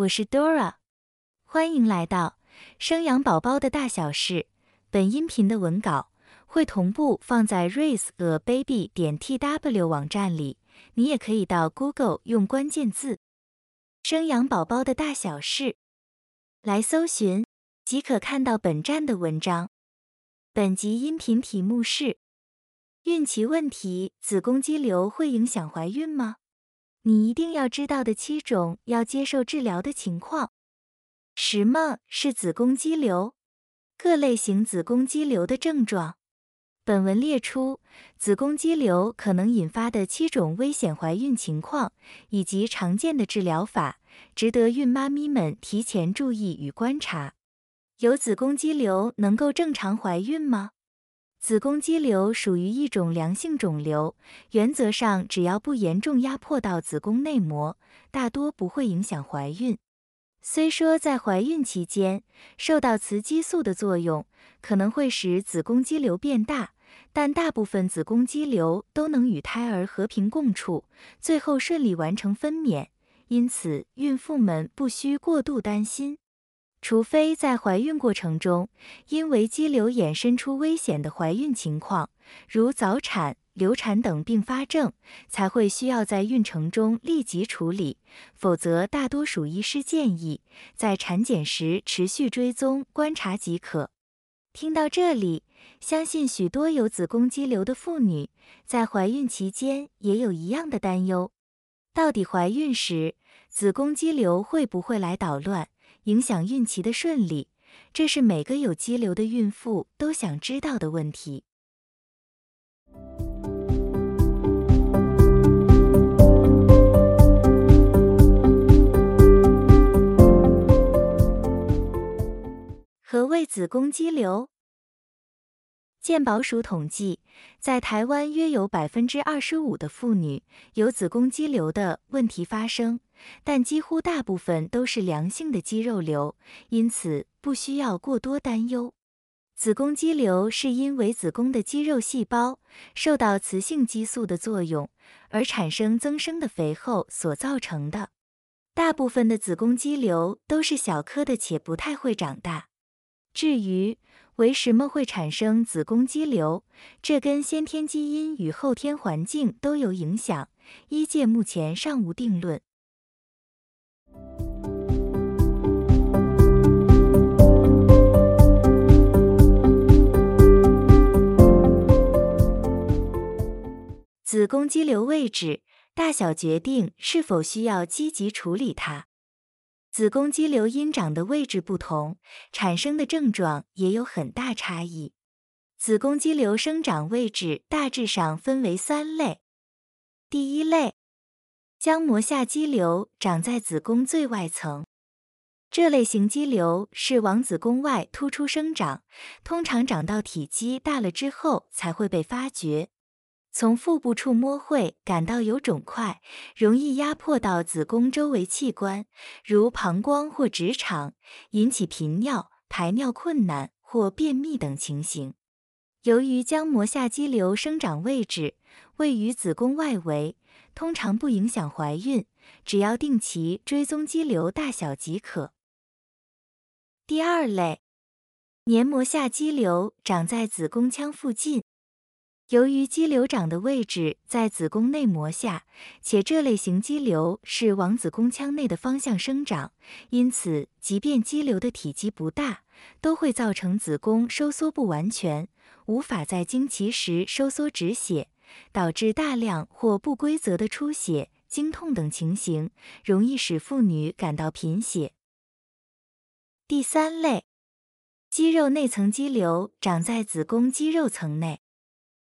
我是 Dora，欢迎来到生养宝宝的大小事。本音频的文稿会同步放在 raiseababy 点 tw 网站里，你也可以到 Google 用关键字“生养宝宝的大小事”来搜寻，即可看到本站的文章。本集音频题目是：孕期问题，子宫肌瘤会影响怀孕吗？你一定要知道的七种要接受治疗的情况。什么是子宫肌瘤？各类型子宫肌瘤的症状。本文列出子宫肌瘤可能引发的七种危险怀孕情况，以及常见的治疗法，值得孕妈咪们提前注意与观察。有子宫肌瘤能够正常怀孕吗？子宫肌瘤属于一种良性肿瘤，原则上只要不严重压迫到子宫内膜，大多不会影响怀孕。虽说在怀孕期间受到雌激素的作用，可能会使子宫肌瘤变大，但大部分子宫肌瘤都能与胎儿和平共处，最后顺利完成分娩，因此孕妇们不需过度担心。除非在怀孕过程中，因为肌瘤衍生出危险的怀孕情况，如早产、流产等并发症，才会需要在孕程中立即处理。否则，大多数医师建议在产检时持续追踪观察即可。听到这里，相信许多有子宫肌瘤的妇女在怀孕期间也有一样的担忧：到底怀孕时子宫肌瘤会不会来捣乱？影响孕期的顺利，这是每个有肌瘤的孕妇都想知道的问题。何谓子宫肌瘤？健保署统计，在台湾约有百分之二十五的妇女有子宫肌瘤的问题发生。但几乎大部分都是良性的肌肉瘤，因此不需要过多担忧。子宫肌瘤是因为子宫的肌肉细胞受到雌性激素的作用而产生增生的肥厚所造成的。大部分的子宫肌瘤都是小颗的且不太会长大。至于为什么会产生子宫肌瘤，这跟先天基因与后天环境都有影响，医界目前尚无定论。子宫肌瘤位置大小决定是否需要积极处理它。子宫肌瘤因长的位置不同，产生的症状也有很大差异。子宫肌瘤生长位置大致上分为三类。第一类，浆膜下肌瘤长在子宫最外层，这类型肌瘤是往子宫外突出生长，通常长到体积大了之后才会被发觉。从腹部触摸会感到有肿块，容易压迫到子宫周围器官，如膀胱或直肠，引起频尿、排尿困难或便秘等情形。由于浆膜下肌瘤生长位置位于子宫外围，通常不影响怀孕，只要定期追踪肌瘤大小即可。第二类，黏膜下肌瘤长在子宫腔附近。由于肌瘤长的位置在子宫内膜下，且这类型肌瘤是往子宫腔内的方向生长，因此即便肌瘤的体积不大，都会造成子宫收缩不完全，无法在经期时收缩止血，导致大量或不规则的出血、经痛等情形，容易使妇女感到贫血。第三类，肌肉内层肌瘤长在子宫肌肉层内。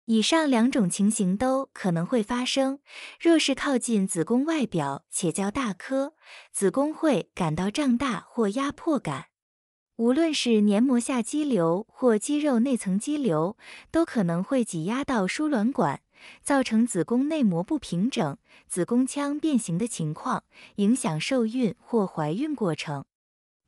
以上两种情形都可能会发生。若是靠近子宫外表且较大颗，子宫会感到胀大或压迫感。无论是黏膜下肌瘤或肌肉内层肌瘤，都可能会挤压到输卵管，造成子宫内膜不平整、子宫腔变形的情况，影响受孕或怀孕过程。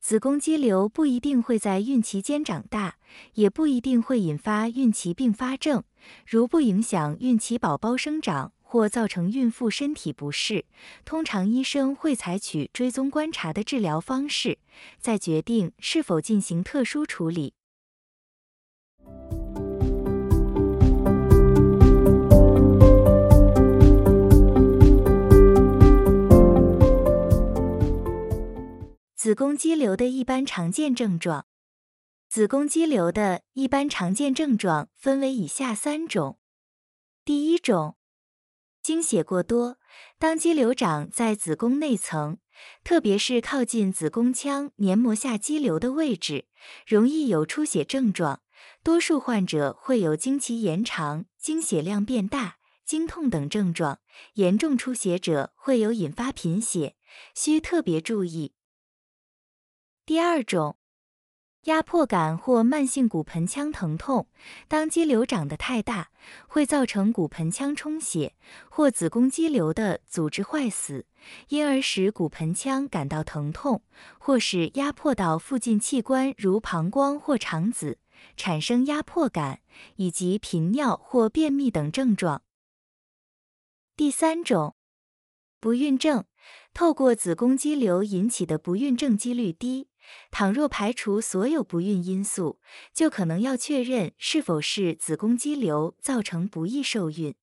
子宫肌瘤不一定会在孕期间长大，也不一定会引发孕期并发症。如不影响孕期宝宝生长或造成孕妇身体不适，通常医生会采取追踪观察的治疗方式，再决定是否进行特殊处理。子宫肌瘤的一般常见症状。子宫肌瘤的一般常见症状分为以下三种。第一种，经血过多。当肌瘤长在子宫内层，特别是靠近子宫腔黏膜下肌瘤的位置，容易有出血症状。多数患者会有经期延长、经血量变大、经痛等症状。严重出血者会有引发贫血，需特别注意。第二种，压迫感或慢性骨盆腔疼痛。当肌瘤长得太大，会造成骨盆腔充血或子宫肌瘤的组织坏死，因而使骨盆腔感到疼痛，或是压迫到附近器官如膀胱或肠子，产生压迫感以及频尿或便秘等症状。第三种，不孕症。透过子宫肌瘤引起的不孕症几率低。倘若排除所有不孕因素，就可能要确认是否是子宫肌瘤造成不易受孕。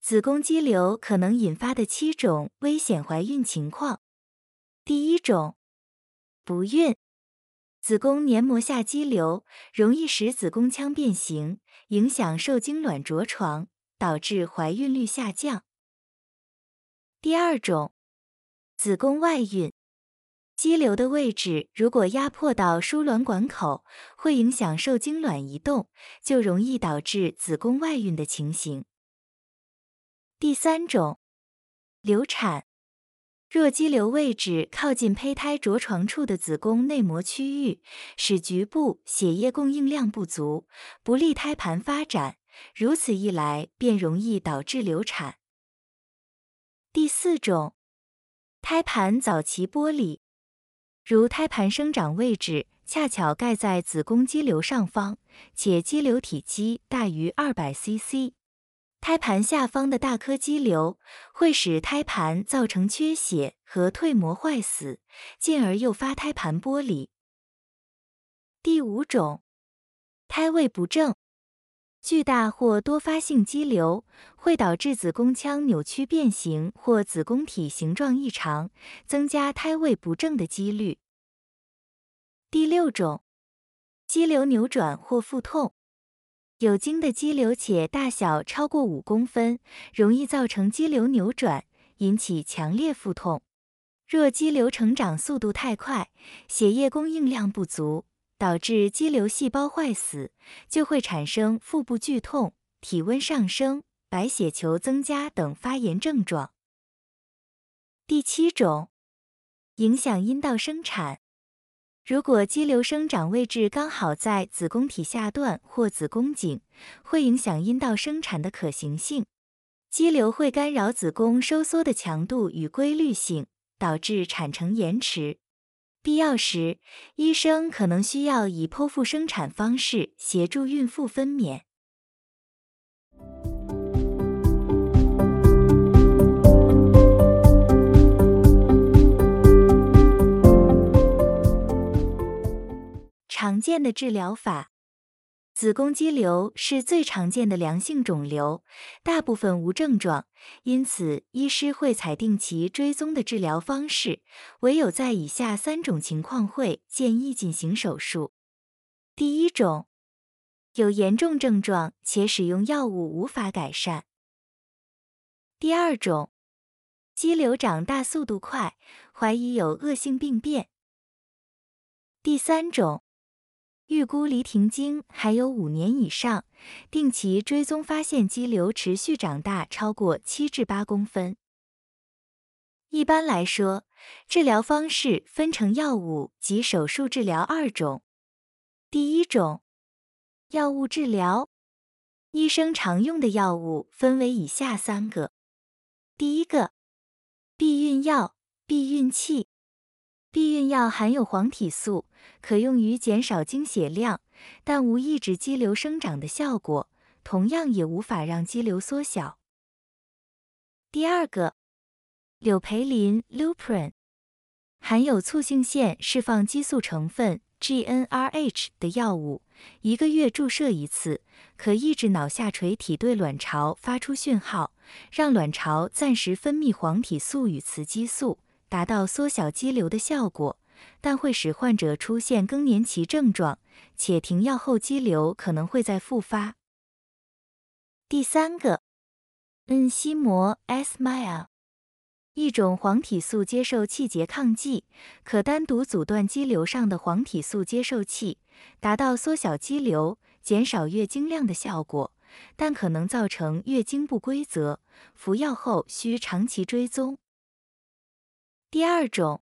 子宫肌瘤可能引发的七种危险怀孕情况。第一种，不孕。子宫黏膜下肌瘤容易使子宫腔变形，影响受精卵着床，导致怀孕率下降。第二种，子宫外孕，肌瘤的位置如果压迫到输卵管口，会影响受精卵移动，就容易导致子宫外孕的情形。第三种，流产。若肌瘤位置靠近胚胎着床处的子宫内膜区域，使局部血液供应量不足，不利胎盘发展，如此一来便容易导致流产。第四种，胎盘早期剥离，如胎盘生长位置恰巧盖在子宫肌瘤上方，且肌瘤体积大于二百 cc。胎盘下方的大颗肌瘤会使胎盘造成缺血和蜕膜坏死，进而诱发胎盘剥离。第五种，胎位不正，巨大或多发性肌瘤会导致子宫腔扭曲变形或子宫体形状异常，增加胎位不正的几率。第六种，肌瘤扭转或腹痛。有经的肌瘤且大小超过五公分，容易造成肌瘤扭转，引起强烈腹痛。若肌瘤成长速度太快，血液供应量不足，导致肌瘤细胞坏死，就会产生腹部剧痛、体温上升、白血球增加等发炎症状。第七种，影响阴道生产。如果肌瘤生长位置刚好在子宫体下段或子宫颈，会影响阴道生产的可行性。肌瘤会干扰子宫收缩的强度与规律性，导致产程延迟。必要时，医生可能需要以剖腹生产方式协助孕妇分娩。常见的治疗法，子宫肌瘤是最常见的良性肿瘤，大部分无症状，因此医师会采定其追踪的治疗方式。唯有在以下三种情况会建议进行手术：第一种，有严重症状且使用药物无法改善；第二种，肌瘤长大速度快，怀疑有恶性病变；第三种。预估离停经还有五年以上，定期追踪发现肌瘤持续长大超过七至八公分。一般来说，治疗方式分成药物及手术治疗二种。第一种，药物治疗，医生常用的药物分为以下三个：第一个，避孕药、避孕器。避孕药含有黄体素，可用于减少经血量，但无抑制肌瘤生长的效果，同样也无法让肌瘤缩小。第二个，柳培林 （Lupron） 含有促性腺释放激素成分 （GnRH） 的药物，一个月注射一次，可抑制脑下垂体对卵巢发出讯号，让卵巢暂时分泌黄体素与雌激素。达到缩小肌瘤的效果，但会使患者出现更年期症状，且停药后肌瘤可能会再复发。第三个，恩西摩 （Esmile） 一种黄体素接受器拮抗剂，可单独阻断肌瘤上的黄体素接受器，达到缩小肌瘤、减少月经量的效果，但可能造成月经不规则，服药后需长期追踪。第二种，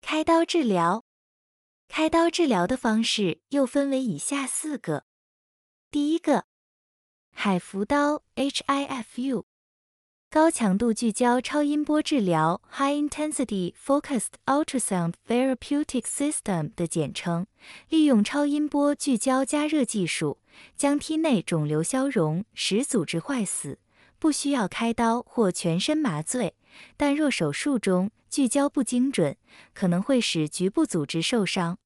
开刀治疗。开刀治疗的方式又分为以下四个。第一个，海扶刀 （HIFU），高强度聚焦超音波治疗 （High Intensity Focused Ultrasound Therapeutic System） 的简称，利用超音波聚焦加热技术，将体内肿瘤消融，使组织坏死，不需要开刀或全身麻醉。但若手术中聚焦不精准，可能会使局部组织受伤。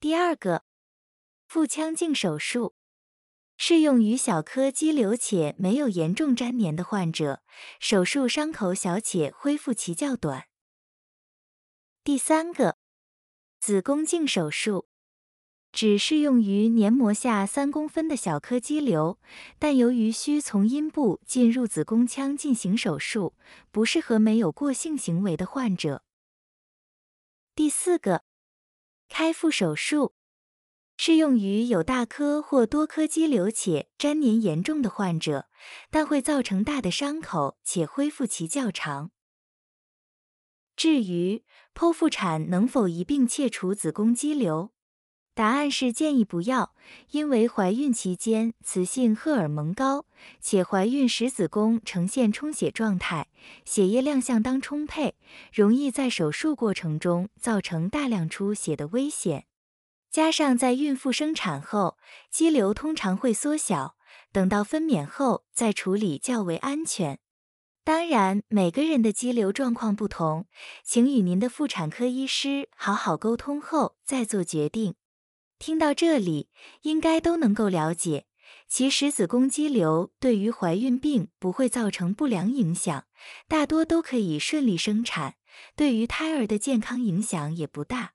第二个，腹腔镜手术适用于小颗肌瘤且没有严重粘连的患者，手术伤口小且恢复期较短。第三个，子宫镜手术。只适用于黏膜下三公分的小颗肌瘤，但由于需从阴部进入子宫腔进行手术，不适合没有过性行为的患者。第四个，开腹手术适用于有大颗或多颗肌瘤且粘连严重的患者，但会造成大的伤口且恢复期较长。至于剖腹产能否一并切除子宫肌瘤？答案是建议不要，因为怀孕期间雌性荷尔蒙高，且怀孕时子宫呈现充血状态，血液量相当充沛，容易在手术过程中造成大量出血的危险。加上在孕妇生产后，肌瘤通常会缩小，等到分娩后再处理较为安全。当然，每个人的肌瘤状况不同，请与您的妇产科医师好好沟通后再做决定。听到这里，应该都能够了解，其实子宫肌瘤对于怀孕并不会造成不良影响，大多都可以顺利生产，对于胎儿的健康影响也不大。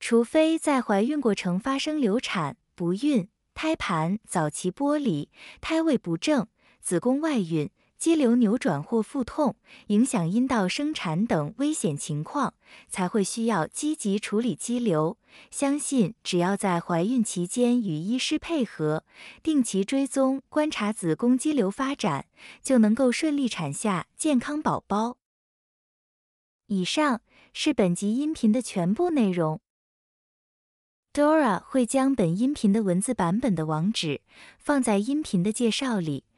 除非在怀孕过程发生流产、不孕、胎盘早期剥离、胎位不正、子宫外孕。肌瘤扭转或腹痛，影响阴道生产等危险情况，才会需要积极处理肌瘤。相信只要在怀孕期间与医师配合，定期追踪观察子宫肌瘤发展，就能够顺利产下健康宝宝。以上是本集音频的全部内容。Dora 会将本音频的文字版本的网址放在音频的介绍里。